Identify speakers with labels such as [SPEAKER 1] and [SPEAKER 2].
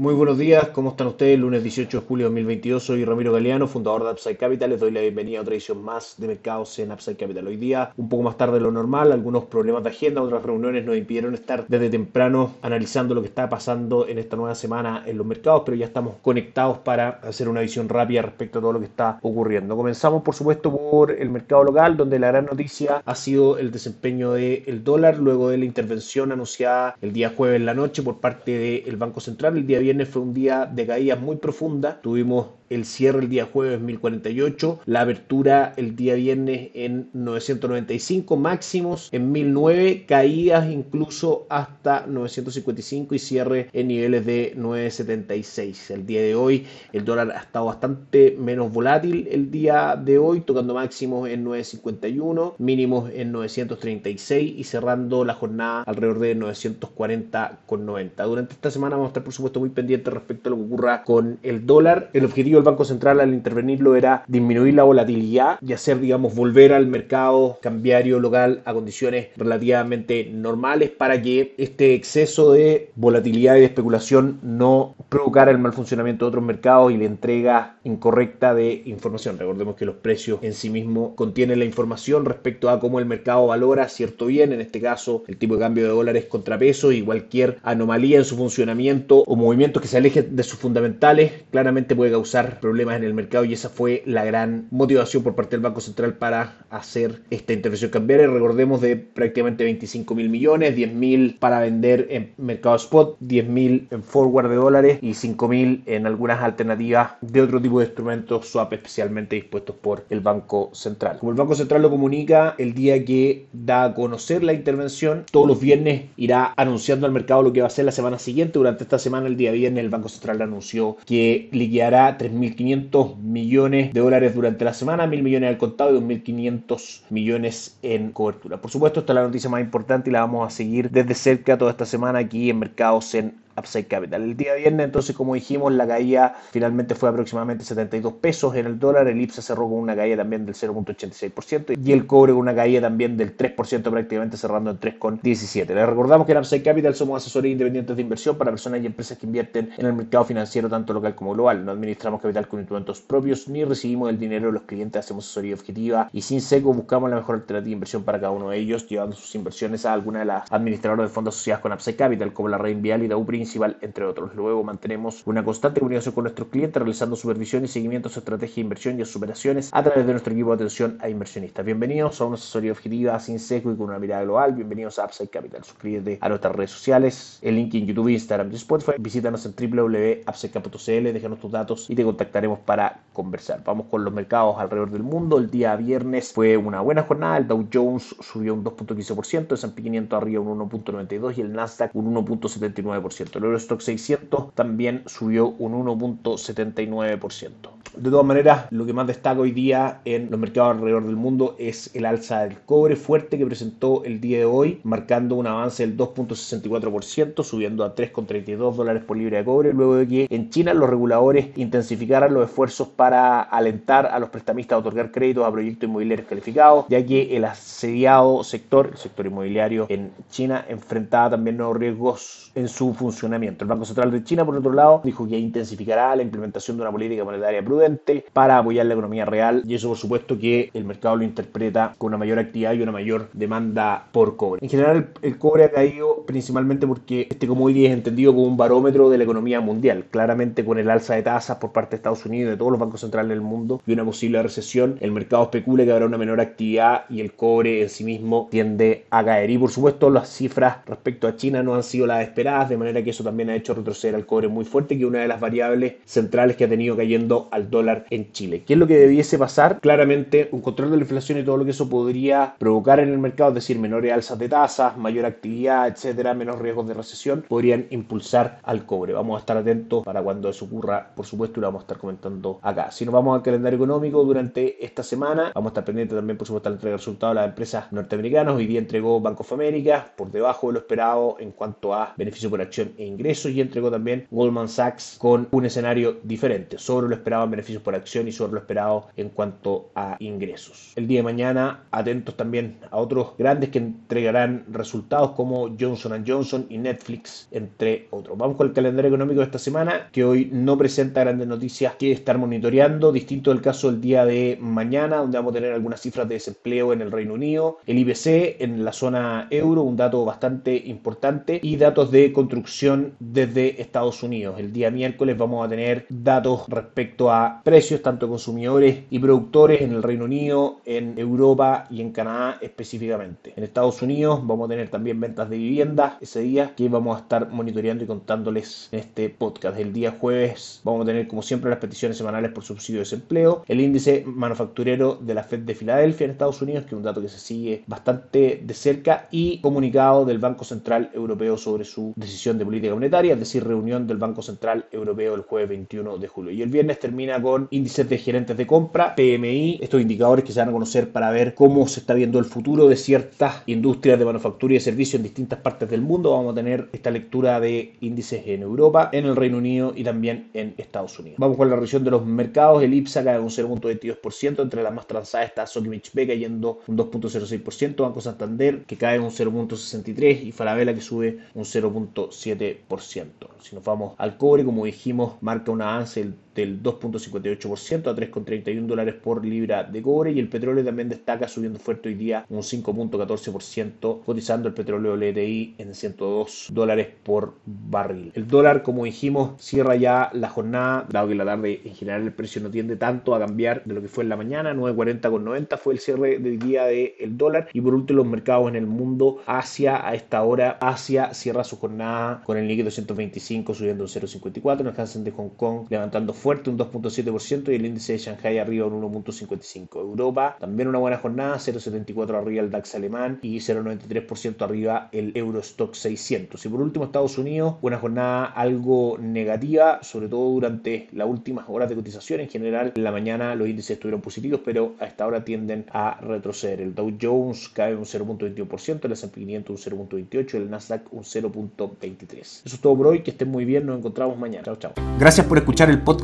[SPEAKER 1] Muy buenos días, ¿cómo están ustedes? Lunes 18 de julio de 2022, soy Ramiro Galeano, fundador de Upside Capital. Les doy la bienvenida a otra edición más de mercados en Upside Capital. Hoy día, un poco más tarde de lo normal, algunos problemas de agenda, otras reuniones nos impidieron estar desde temprano analizando lo que está pasando en esta nueva semana en los mercados, pero ya estamos conectados para hacer una visión rápida respecto a todo lo que está ocurriendo. Comenzamos, por supuesto, por el mercado local, donde la gran noticia ha sido el desempeño del dólar luego de la intervención anunciada el día jueves en la noche por parte del Banco Central. El día viernes fue un día de caídas muy profunda. Tuvimos el cierre el día jueves 1048, la apertura el día viernes en 995, máximos en 1009, caídas incluso hasta 955 y cierre en niveles de 976. El día de hoy el dólar ha estado bastante menos volátil el día de hoy, tocando máximos en 951, mínimos en 936 y cerrando la jornada alrededor de 940,90. Durante esta semana vamos a estar por supuesto muy pendientes respecto a lo que ocurra con el dólar. El objetivo el Banco Central al intervenirlo era disminuir la volatilidad y hacer, digamos, volver al mercado cambiario local a condiciones relativamente normales para que este exceso de volatilidad y de especulación no provocara el mal funcionamiento de otros mercados y la entrega incorrecta de información. Recordemos que los precios en sí mismos contienen la información respecto a cómo el mercado valora cierto bien, en este caso el tipo de cambio de dólares contra pesos y cualquier anomalía en su funcionamiento o que se alejen de sus fundamentales claramente puede causar problemas en el mercado y esa fue la gran motivación por parte del Banco Central para hacer esta intervención cambiaria. Recordemos de prácticamente 25 mil millones, 10 mil para vender en mercado spot, 10 mil en forward de dólares y 5 mil en algunas alternativas de otro tipo de instrumentos swap especialmente dispuestos por el Banco Central. Como el Banco Central lo comunica el día que da a conocer la intervención, todos los viernes irá anunciando al mercado lo que va a hacer la semana siguiente. Durante esta semana, el día el Banco Central anunció que liquidará 3 1.500 millones de dólares durante la semana, 1.000 millones al contado y 2.500 millones en cobertura. Por supuesto, esta es la noticia más importante y la vamos a seguir desde cerca toda esta semana aquí en Mercados en Upside Capital. El día viernes, entonces, como dijimos, la caída finalmente fue aproximadamente 72 pesos en el dólar. El IPSA cerró con una caída también del 0.86% y el cobre con una caída también del 3%, prácticamente cerrando en 3.17. Les recordamos que en Upside Capital somos asesores independientes de inversión para personas y empresas que invierten en el mercado financiero, tanto local como global. No administramos capital con instrumentos propios ni recibimos el dinero de los clientes. Hacemos asesoría objetiva y sin seco buscamos la mejor alternativa de inversión para cada uno de ellos, llevando sus inversiones a alguna de las administradoras de fondos asociadas con Upside Capital, como la Red Vial y la UPRI entre otros. Luego mantenemos una constante comunicación con nuestros clientes, realizando supervisión y seguimiento a su estrategia de inversión y a sus operaciones a través de nuestro equipo de atención a inversionistas. Bienvenidos a una asesoría objetiva, sin seco y con una mirada global. Bienvenidos a Upside Capital. Suscríbete a nuestras redes sociales, el link en YouTube, Instagram y Spotify. Visítanos en www.upsidecapital.cl, déjanos tus datos y te contactaremos para conversar. Vamos con los mercados alrededor del mundo. El día viernes fue una buena jornada. El Dow Jones subió un 2.15%, el S&P 500 arriba un 1.92% y el Nasdaq un 1.79%. El Eurostock 600 también subió un 1.79%. De todas maneras, lo que más destaca hoy día en los mercados alrededor del mundo es el alza del cobre fuerte que presentó el día de hoy, marcando un avance del 2.64%, subiendo a 3.32 dólares por libra de cobre, luego de que en China los reguladores intensificaran los esfuerzos para alentar a los prestamistas a otorgar créditos a proyectos inmobiliarios calificados, ya que el asediado sector, el sector inmobiliario en China, enfrentaba también nuevos riesgos en su funcionamiento. El Banco Central de China, por otro lado, dijo que intensificará la implementación de una política monetaria prudente para apoyar la economía real y eso por supuesto que el mercado lo interpreta con una mayor actividad y una mayor demanda por cobre. En general el, cobre ha caído principalmente porque este commodity es entendido como un barómetro de la economía mundial. Claramente con el alza de tasas por parte de Estados Unidos y de todos los bancos centrales del mundo y una posible recesión, el mercado especula que habrá una menor actividad y el cobre en sí mismo tiende a caer. Y por supuesto las cifras respecto a China no han sido las esperadas, de manera que eso también ha hecho retroceder al cobre muy fuerte, que es una de las variables centrales que ha tenido cayendo al al dólar en Chile. ¿Qué es lo que debiese pasar? Claramente un control de la inflación y todo lo que eso podría provocar en el mercado, es decir, menores alzas de tasas, mayor actividad, etcétera, menos riesgos de recesión, podrían impulsar al cobre. Vamos a estar atentos para cuando eso ocurra, por supuesto, y lo vamos a estar comentando acá. Si nos vamos al calendario económico durante esta semana, vamos a estar pendientes también, por supuesto, la entrega de resultados de las empresas norteamericanas. Hoy día entregó Bank of America por debajo de lo esperado en cuanto a beneficio por acción e ingresos y entregó también Goldman Sachs con un escenario diferente, sobre lo esperado en beneficios por acción y sobre lo esperado en cuanto a ingresos. El día de mañana, atentos también a otros grandes que entregarán resultados como Johnson Johnson y Netflix, entre otros. Vamos con el calendario económico de esta semana, que hoy no presenta grandes noticias que estar monitoreando, distinto del caso del día de mañana, donde vamos a tener algunas cifras de desempleo en el Reino Unido, el IBC en la zona euro, un dato bastante importante, y datos de construcción desde Estados Unidos. El día miércoles vamos a tener datos respecto a precios, tanto consumidores y productores en el Reino Unido, en Europa y en Canadá específicamente. En Estados Unidos vamos a tener también ventas de vivienda ese día que vamos a estar monitoreando y contándoles en este podcast. El día jueves vamos a tener como siempre las peticiones semanales por subsidio de desempleo, el índice manufacturero de la Fed de Filadelfia en Estados Unidos, que es un dato que se sigue bastante de cerca, y comunicado del Banco Central Europeo sobre su decisión de política monetaria, es decir, reunión del Banco Central Europeo el jueves 21 de julio. Y el viernes termina con índices de gerentes de compra, PMI, estos indicadores que se van a conocer para ver cómo se está viendo el futuro de ciertas industrias de manufactura y de servicio en distintas partes del mundo. Vamos a tener esta lectura de índices en Europa, en el Reino Unido y también en Estados Unidos. Vamos con la revisión de los mercados. El IPSA cae un 0.22%, entre las más transadas está Sokimich B cayendo un 2.06%, Banco Santander que cae un 0.63% y Falabella que sube un 0.7%. Si nos vamos al cobre, como dijimos, marca un avance del 2.58% a 3.31 dólares por libra de cobre y el petróleo también destaca subiendo fuerte hoy día un 5.14% cotizando el petróleo LTI en 102 dólares por barril. El dólar como dijimos cierra ya la jornada dado que la tarde en general el precio no tiende tanto a cambiar de lo que fue en la mañana 9.40 con 90 fue el cierre del día del dólar y por último los mercados en el mundo Asia a esta hora Asia cierra su jornada con el líquido 125 subiendo un 0.54 el Hansen de Hong Kong levantando fuerte un 2.7% y el índice de Shanghai arriba un 1.55. Europa también una buena jornada, 0.74 arriba el DAX alemán y 0.93% arriba el Eurostock 600. Y por último Estados Unidos, una jornada algo negativa, sobre todo durante las últimas horas de cotización. En general, en la mañana los índices estuvieron positivos, pero a esta hora tienden a retroceder. El Dow Jones cae un 0.21%, el S&P 500 un 0.28%, el Nasdaq un 0.23%. Eso es todo por hoy, que estén muy bien, nos encontramos mañana. Chao, chao.
[SPEAKER 2] Gracias por escuchar el